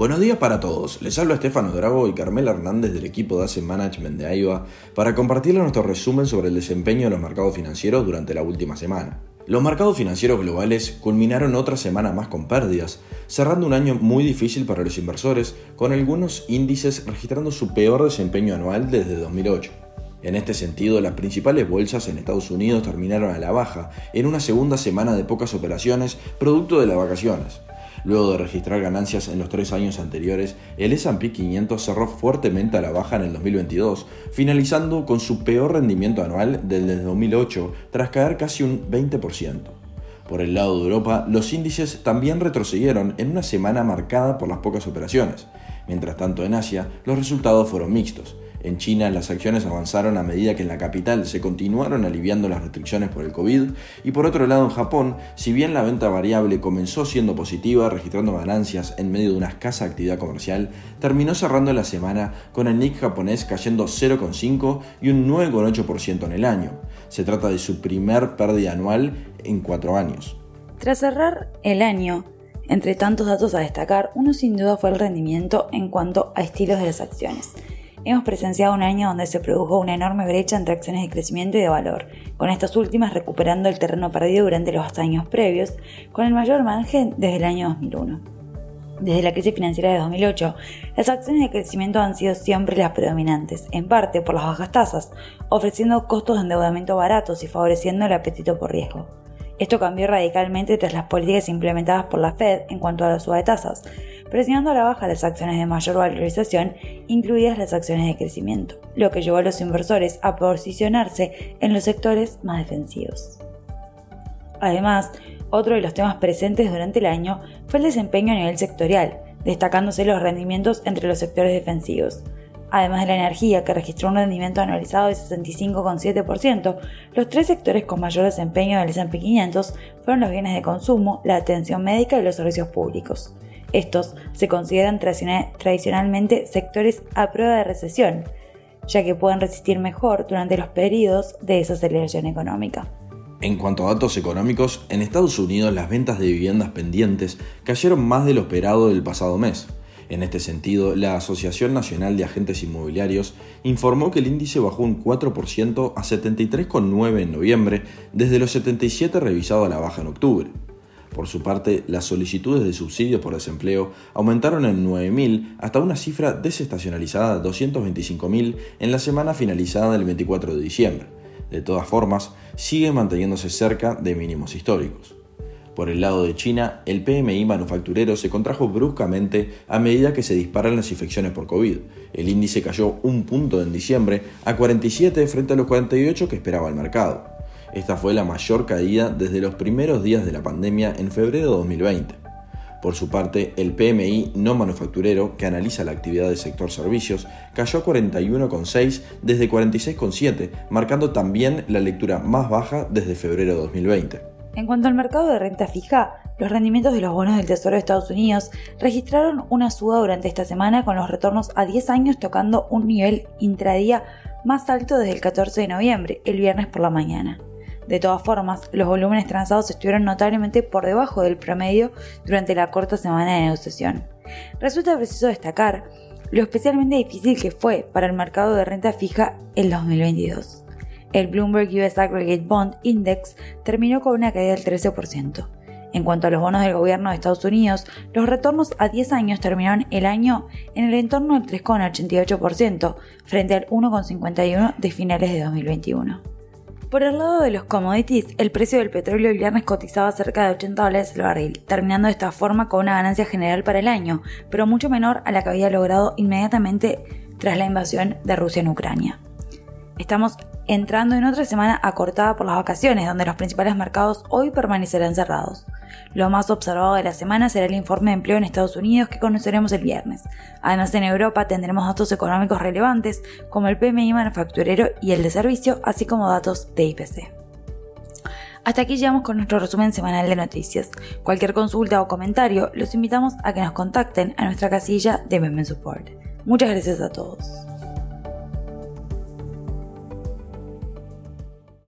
Buenos días para todos, les habla Estefano Drago y Carmela Hernández del equipo de Asset Management de AIBA para compartirles nuestro resumen sobre el desempeño de los mercados financieros durante la última semana. Los mercados financieros globales culminaron otra semana más con pérdidas, cerrando un año muy difícil para los inversores, con algunos índices registrando su peor desempeño anual desde 2008. En este sentido, las principales bolsas en Estados Unidos terminaron a la baja en una segunda semana de pocas operaciones producto de las vacaciones, Luego de registrar ganancias en los tres años anteriores, el S&P 500 cerró fuertemente a la baja en el 2022, finalizando con su peor rendimiento anual desde 2008, tras caer casi un 20%. Por el lado de Europa, los índices también retrocedieron en una semana marcada por las pocas operaciones. Mientras tanto, en Asia, los resultados fueron mixtos. En China las acciones avanzaron a medida que en la capital se continuaron aliviando las restricciones por el COVID y por otro lado en Japón, si bien la venta variable comenzó siendo positiva, registrando ganancias en medio de una escasa actividad comercial, terminó cerrando la semana con el Nick japonés cayendo 0,5 y un 9,8% en el año. Se trata de su primer pérdida anual en cuatro años. Tras cerrar el año, entre tantos datos a destacar, uno sin duda fue el rendimiento en cuanto a estilos de las acciones. Hemos presenciado un año donde se produjo una enorme brecha entre acciones de crecimiento y de valor, con estas últimas recuperando el terreno perdido durante los años previos, con el mayor margen desde el año 2001. Desde la crisis financiera de 2008, las acciones de crecimiento han sido siempre las predominantes, en parte por las bajas tasas, ofreciendo costos de endeudamiento baratos y favoreciendo el apetito por riesgo. Esto cambió radicalmente tras las políticas implementadas por la Fed en cuanto a la suba de tasas, presionando a la baja las acciones de mayor valorización, incluidas las acciones de crecimiento, lo que llevó a los inversores a posicionarse en los sectores más defensivos. Además, otro de los temas presentes durante el año fue el desempeño a nivel sectorial, destacándose los rendimientos entre los sectores defensivos. Además de la energía, que registró un rendimiento anualizado de 65,7%, los tres sectores con mayor desempeño del S&P 500 fueron los bienes de consumo, la atención médica y los servicios públicos. Estos se consideran tradicionalmente sectores a prueba de recesión, ya que pueden resistir mejor durante los periodos de desaceleración económica. En cuanto a datos económicos, en Estados Unidos las ventas de viviendas pendientes cayeron más de lo esperado del pasado mes. En este sentido, la Asociación Nacional de Agentes Inmobiliarios informó que el índice bajó un 4% a 73,9 en noviembre, desde los 77 revisado a la baja en octubre. Por su parte, las solicitudes de subsidios por desempleo aumentaron en 9.000 hasta una cifra desestacionalizada de 225.000 en la semana finalizada del 24 de diciembre. De todas formas, sigue manteniéndose cerca de mínimos históricos. Por el lado de China, el PMI manufacturero se contrajo bruscamente a medida que se disparan las infecciones por COVID. El índice cayó un punto en diciembre a 47 frente a los 48 que esperaba el mercado. Esta fue la mayor caída desde los primeros días de la pandemia en febrero de 2020. Por su parte, el PMI no manufacturero, que analiza la actividad del sector servicios, cayó a 41,6 desde 46,7, marcando también la lectura más baja desde febrero de 2020. En cuanto al mercado de renta fija, los rendimientos de los bonos del Tesoro de Estados Unidos registraron una suba durante esta semana con los retornos a 10 años tocando un nivel intradía más alto desde el 14 de noviembre, el viernes por la mañana. De todas formas, los volúmenes transados estuvieron notablemente por debajo del promedio durante la corta semana de negociación. Resulta preciso destacar lo especialmente difícil que fue para el mercado de renta fija el 2022. El Bloomberg US Aggregate Bond Index terminó con una caída del 13%. En cuanto a los bonos del gobierno de Estados Unidos, los retornos a 10 años terminaron el año en el entorno del 3,88% frente al 1,51% de finales de 2021. Por el lado de los commodities, el precio del petróleo el viernes cotizaba cerca de 80 dólares el barril, terminando de esta forma con una ganancia general para el año, pero mucho menor a la que había logrado inmediatamente tras la invasión de Rusia en Ucrania. Estamos entrando en otra semana acortada por las vacaciones, donde los principales mercados hoy permanecerán cerrados. Lo más observado de la semana será el informe de empleo en Estados Unidos que conoceremos el viernes. Además, en Europa tendremos datos económicos relevantes como el PMI manufacturero y el de servicio, así como datos de IPC. Hasta aquí llegamos con nuestro resumen semanal de noticias. Cualquier consulta o comentario, los invitamos a que nos contacten a nuestra casilla de Meme Support. Muchas gracias a todos.